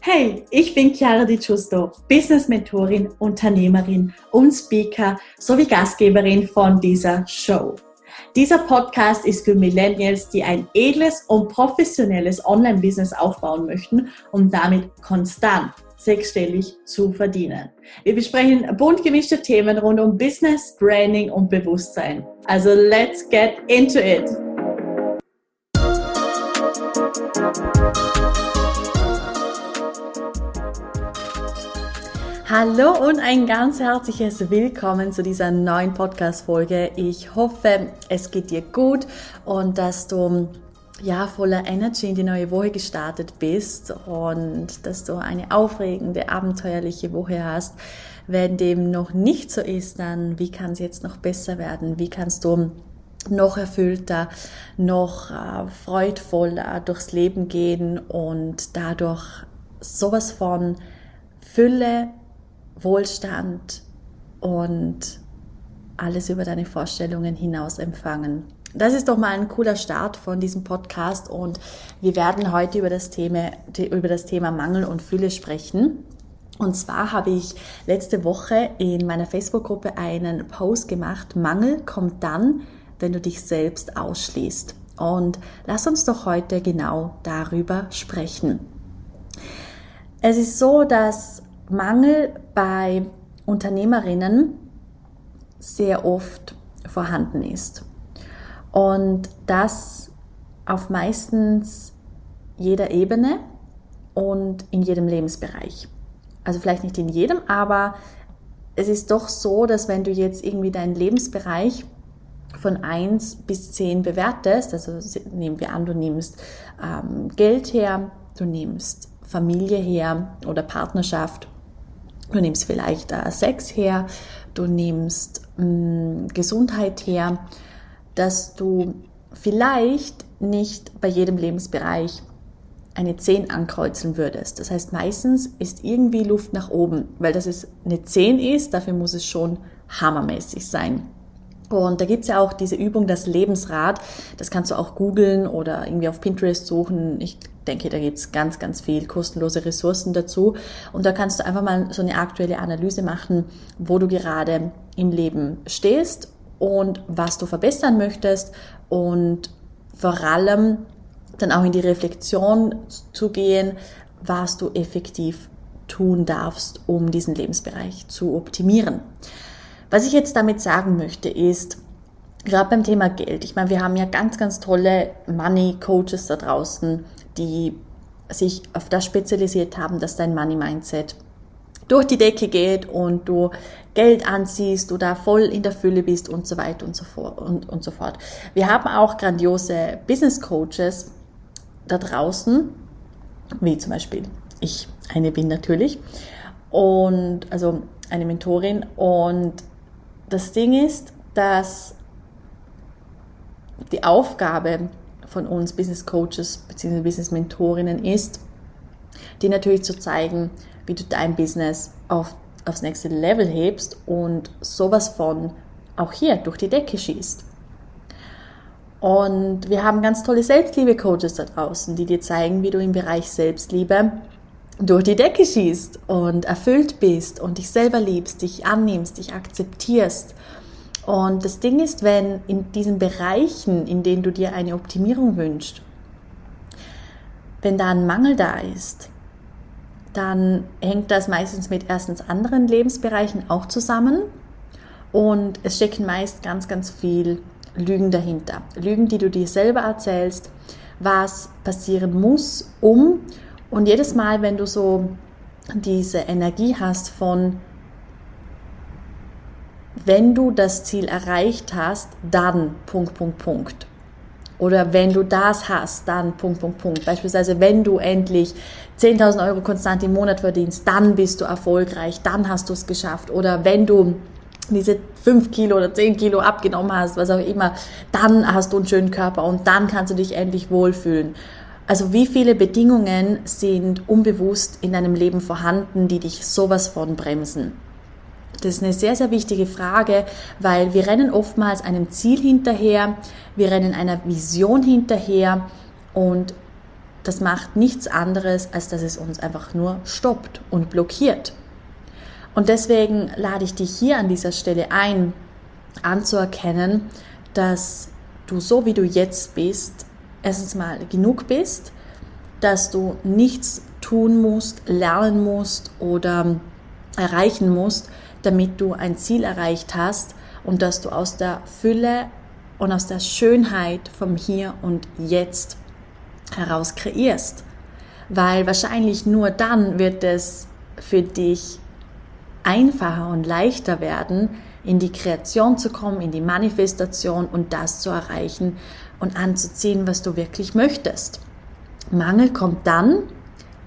Hey, ich bin Chiara Di Giusto, Business Mentorin, Unternehmerin und Speaker sowie Gastgeberin von dieser Show. Dieser Podcast ist für Millennials, die ein edles und professionelles Online-Business aufbauen möchten, um damit konstant sechsstellig zu verdienen. Wir besprechen bunt gemischte Themen rund um Business, Branding und Bewusstsein. Also let's get into it! Hallo und ein ganz herzliches Willkommen zu dieser neuen Podcast-Folge. Ich hoffe, es geht dir gut und dass du ja voller Energy in die neue Woche gestartet bist und dass du eine aufregende, abenteuerliche Woche hast. Wenn dem noch nicht so ist, dann wie kann es jetzt noch besser werden? Wie kannst du noch erfüllter, noch äh, freudvoller durchs Leben gehen und dadurch sowas von Fülle, Wohlstand und alles über deine Vorstellungen hinaus empfangen. Das ist doch mal ein cooler Start von diesem Podcast und wir werden heute über das Thema, über das Thema Mangel und Fülle sprechen. Und zwar habe ich letzte Woche in meiner Facebook-Gruppe einen Post gemacht. Mangel kommt dann, wenn du dich selbst ausschließt. Und lass uns doch heute genau darüber sprechen. Es ist so, dass Mangel bei Unternehmerinnen sehr oft vorhanden ist. Und das auf meistens jeder Ebene und in jedem Lebensbereich. Also vielleicht nicht in jedem, aber es ist doch so, dass wenn du jetzt irgendwie deinen Lebensbereich von 1 bis 10 bewertest, also nehmen wir an, du nimmst ähm, Geld her, du nimmst Familie her oder Partnerschaft Du nimmst vielleicht äh, Sex her, du nimmst mh, mm, Gesundheit her, dass du vielleicht nicht bei jedem Lebensbereich eine 10 ankreuzeln würdest. Das heißt, meistens ist irgendwie Luft nach oben, weil das es eine 10 ist, dafür muss es schon hammermäßig sein. Und da gibt's ja auch diese Übung, das Lebensrad. Das kannst du auch googeln oder irgendwie auf Pinterest suchen. Ich denke, da gibt's ganz, ganz viel kostenlose Ressourcen dazu. Und da kannst du einfach mal so eine aktuelle Analyse machen, wo du gerade im Leben stehst und was du verbessern möchtest und vor allem dann auch in die Reflexion zu gehen, was du effektiv tun darfst, um diesen Lebensbereich zu optimieren. Was ich jetzt damit sagen möchte, ist, gerade beim Thema Geld, ich meine, wir haben ja ganz, ganz tolle Money Coaches da draußen, die sich auf das spezialisiert haben, dass dein Money Mindset durch die Decke geht und du Geld anziehst, du da voll in der Fülle bist und so weiter und so fort und, und so fort. Wir haben auch grandiose Business Coaches da draußen, wie zum Beispiel ich eine bin natürlich und also eine Mentorin und das Ding ist, dass die Aufgabe von uns Business Coaches bzw. Business Mentorinnen ist, dir natürlich zu zeigen, wie du dein Business auf, aufs nächste Level hebst und sowas von auch hier durch die Decke schießt. Und wir haben ganz tolle Selbstliebe-Coaches da draußen, die dir zeigen, wie du im Bereich Selbstliebe durch die Decke schießt und erfüllt bist und dich selber liebst, dich annimmst, dich akzeptierst. Und das Ding ist, wenn in diesen Bereichen, in denen du dir eine Optimierung wünschst, wenn da ein Mangel da ist, dann hängt das meistens mit erstens anderen Lebensbereichen auch zusammen und es stecken meist ganz, ganz viel Lügen dahinter. Lügen, die du dir selber erzählst, was passieren muss, um und jedes Mal, wenn du so diese Energie hast von, wenn du das Ziel erreicht hast, dann Punkt, Punkt, Punkt. Oder wenn du das hast, dann Punkt, Punkt, Punkt. Beispielsweise, wenn du endlich 10.000 Euro konstant im Monat verdienst, dann bist du erfolgreich, dann hast du es geschafft. Oder wenn du diese 5 Kilo oder 10 Kilo abgenommen hast, was auch immer, dann hast du einen schönen Körper und dann kannst du dich endlich wohlfühlen. Also wie viele Bedingungen sind unbewusst in deinem Leben vorhanden, die dich sowas von bremsen? Das ist eine sehr, sehr wichtige Frage, weil wir rennen oftmals einem Ziel hinterher, wir rennen einer Vision hinterher und das macht nichts anderes, als dass es uns einfach nur stoppt und blockiert. Und deswegen lade ich dich hier an dieser Stelle ein, anzuerkennen, dass du so wie du jetzt bist, erstens mal genug bist, dass du nichts tun musst, lernen musst oder erreichen musst, damit du ein Ziel erreicht hast und dass du aus der Fülle und aus der Schönheit vom Hier und Jetzt heraus kreierst. Weil wahrscheinlich nur dann wird es für dich einfacher und leichter werden, in die Kreation zu kommen, in die Manifestation und das zu erreichen und anzuziehen, was du wirklich möchtest. Mangel kommt dann,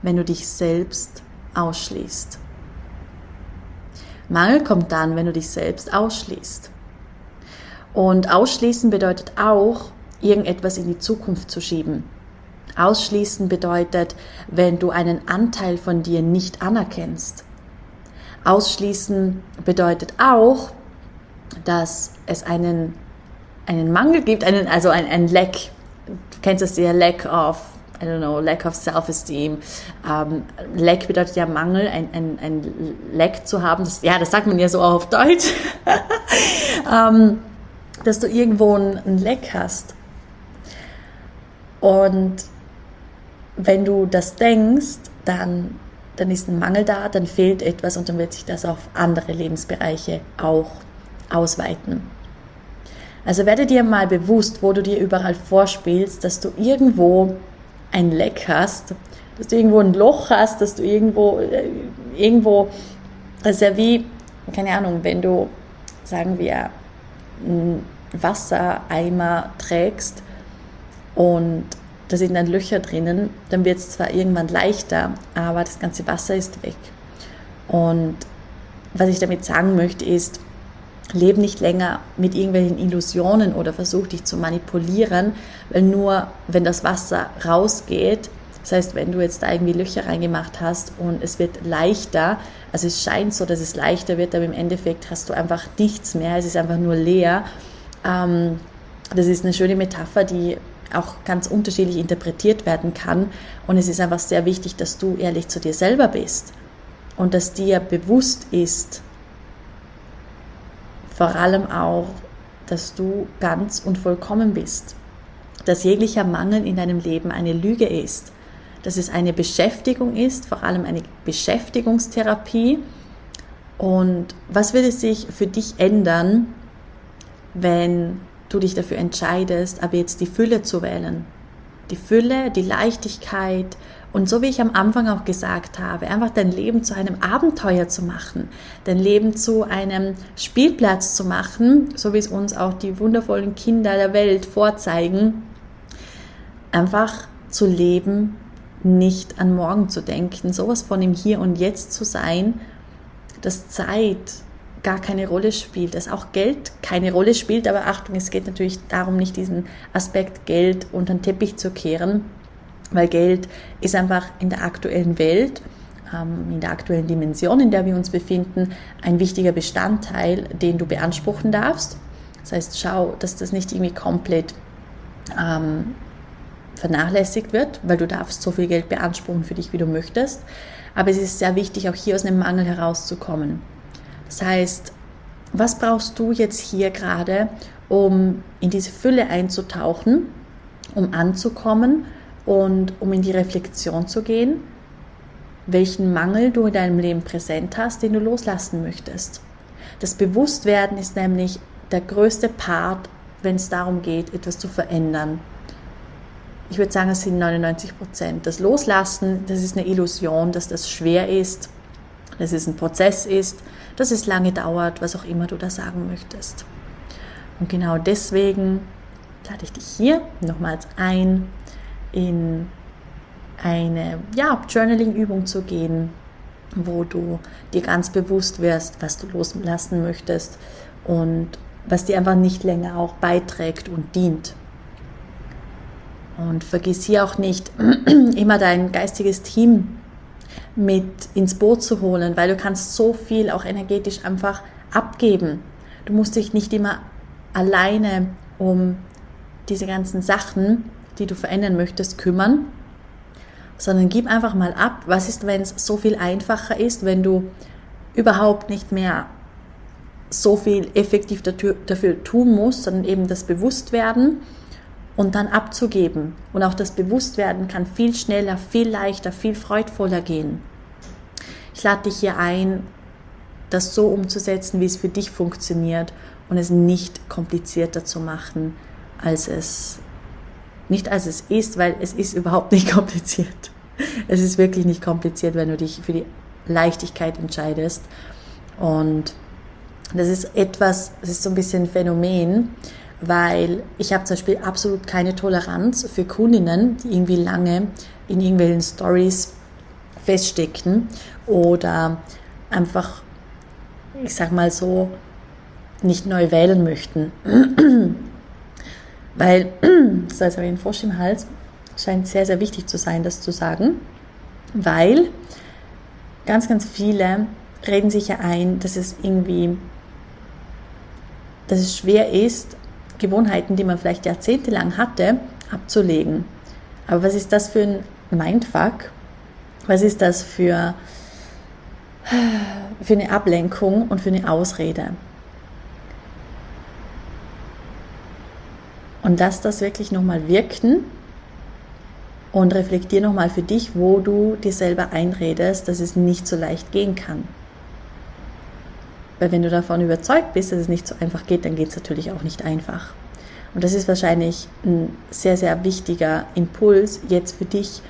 wenn du dich selbst ausschließt. Mangel kommt dann, wenn du dich selbst ausschließt. Und ausschließen bedeutet auch, irgendetwas in die Zukunft zu schieben. Ausschließen bedeutet, wenn du einen Anteil von dir nicht anerkennst. Ausschließen bedeutet auch, dass es einen, einen Mangel gibt, einen, also ein, ein Lack. Du kennst das ja, Lack of I don't know, lack of self-esteem. Ähm, lack bedeutet ja Mangel, ein, ein, ein Lack zu haben. Das, ja, das sagt man ja so auch auf Deutsch. ähm, dass du irgendwo ein, Lack hast. Und wenn du das denkst, dann, dann ist ein Mangel da, dann fehlt etwas und dann wird sich das auf andere Lebensbereiche auch ausweiten. Also werde dir mal bewusst, wo du dir überall vorspielst, dass du irgendwo ein Leck hast, dass du irgendwo ein Loch hast, dass du irgendwo, äh, irgendwo, das ist ja wie, keine Ahnung, wenn du, sagen wir, einen Wassereimer trägst und da sind dann Löcher drinnen, dann wird es zwar irgendwann leichter, aber das ganze Wasser ist weg. Und was ich damit sagen möchte ist, lebe nicht länger mit irgendwelchen Illusionen oder versuch dich zu manipulieren, weil nur wenn das Wasser rausgeht, das heißt, wenn du jetzt da irgendwie Löcher reingemacht hast und es wird leichter, also es scheint so, dass es leichter wird, aber im Endeffekt hast du einfach nichts mehr, es ist einfach nur leer. Ähm, das ist eine schöne Metapher, die auch ganz unterschiedlich interpretiert werden kann. Und es ist einfach sehr wichtig, dass du ehrlich zu dir selber bist und dass dir bewusst ist, vor allem auch, dass du ganz und vollkommen bist, dass jeglicher Mangel in deinem Leben eine Lüge ist, dass es eine Beschäftigung ist, vor allem eine Beschäftigungstherapie. Und was würde sich für dich ändern, wenn du dich dafür entscheidest, aber jetzt die Fülle zu wählen? Die Fülle, die Leichtigkeit, und so wie ich am Anfang auch gesagt habe, einfach dein Leben zu einem Abenteuer zu machen, dein Leben zu einem Spielplatz zu machen, so wie es uns auch die wundervollen Kinder der Welt vorzeigen, einfach zu leben, nicht an morgen zu denken, sowas von im Hier und Jetzt zu sein, dass Zeit gar keine Rolle spielt, dass auch Geld keine Rolle spielt, aber Achtung, es geht natürlich darum, nicht diesen Aspekt Geld unter den Teppich zu kehren, weil Geld ist einfach in der aktuellen Welt, ähm, in der aktuellen Dimension, in der wir uns befinden, ein wichtiger Bestandteil, den du beanspruchen darfst. Das heißt, schau, dass das nicht irgendwie komplett ähm, vernachlässigt wird, weil du darfst so viel Geld beanspruchen für dich, wie du möchtest. Aber es ist sehr wichtig, auch hier aus einem Mangel herauszukommen. Das heißt, was brauchst du jetzt hier gerade, um in diese Fülle einzutauchen, um anzukommen und um in die Reflexion zu gehen, welchen Mangel du in deinem Leben präsent hast, den du loslassen möchtest. Das Bewusstwerden ist nämlich der größte Part, wenn es darum geht, etwas zu verändern. Ich würde sagen, es sind 99 Prozent. Das Loslassen, das ist eine Illusion, dass das schwer ist, dass es ein Prozess ist, dass es lange dauert, was auch immer du da sagen möchtest. Und genau deswegen lade ich dich hier nochmals ein, in eine ja, Journaling-Übung zu gehen, wo du dir ganz bewusst wirst, was du loslassen möchtest und was dir einfach nicht länger auch beiträgt und dient. Und vergiss hier auch nicht, immer dein geistiges Team mit ins Boot zu holen, weil du kannst so viel auch energetisch einfach abgeben. Du musst dich nicht immer alleine um diese ganzen Sachen, die du verändern möchtest, kümmern, sondern gib einfach mal ab. Was ist, wenn es so viel einfacher ist, wenn du überhaupt nicht mehr so viel effektiv dafür, tun musst, sondern eben das Bewusstwerden und dann abzugeben. Und auch das Bewusstwerden kann viel schneller, viel leichter, viel freudvoller gehen. Ich lade dich hier ein, das so umzusetzen, wie es für dich funktioniert und es nicht komplizierter zu machen, als es nicht als es ist, weil es ist überhaupt nicht kompliziert. Es ist wirklich nicht kompliziert, wenn du dich für die Leichtigkeit entscheidest. Und das ist etwas, das ist so ein bisschen ein Phänomen, weil ich habe zum Beispiel absolut keine Toleranz für Kundinnen, die irgendwie lange in irgendwelchen Stories feststecken oder einfach, ich sag mal so, nicht neu wählen möchten. Weil, so jetzt habe ich einen Frosch im Hals, scheint sehr, sehr wichtig zu sein, das zu sagen, weil ganz, ganz viele reden sich ja ein, dass es irgendwie, dass es schwer ist, Gewohnheiten, die man vielleicht jahrzehntelang hatte, abzulegen. Aber was ist das für ein Mindfuck? Was ist das für, für eine Ablenkung und für eine Ausrede? Und lass das wirklich nochmal wirken und reflektier nochmal für dich, wo du dir selber einredest, dass es nicht so leicht gehen kann. Weil wenn du davon überzeugt bist, dass es nicht so einfach geht, dann geht es natürlich auch nicht einfach. Und das ist wahrscheinlich ein sehr, sehr wichtiger Impuls, jetzt für dich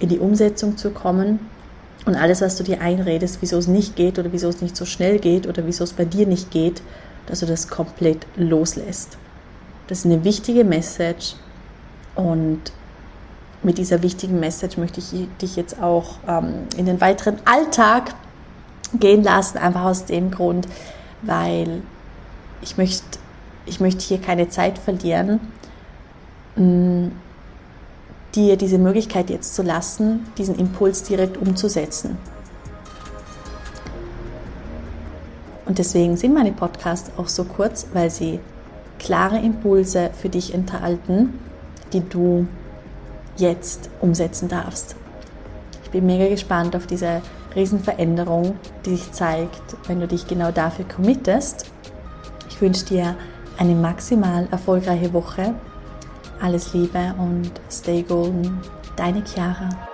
in die Umsetzung zu kommen und alles, was du dir einredest, wieso es nicht geht oder wieso es nicht so schnell geht oder wieso es bei dir nicht geht, dass du das komplett loslässt. Das ist eine wichtige Message und mit dieser wichtigen Message möchte ich dich jetzt auch ähm, in den weiteren Alltag gehen lassen, einfach aus dem Grund, weil ich möchte, ich möchte hier keine Zeit verlieren, mh, dir diese Möglichkeit jetzt zu lassen, diesen Impuls direkt umzusetzen. Und deswegen sind meine Podcasts auch so kurz, weil sie klare Impulse für dich enthalten, die du jetzt umsetzen darfst. Ich bin mega gespannt auf diese Riesenveränderung, die sich zeigt, wenn du dich genau dafür committest. Ich wünsche dir eine maximal erfolgreiche Woche. Alles Liebe und stay golden. Deine Chiara.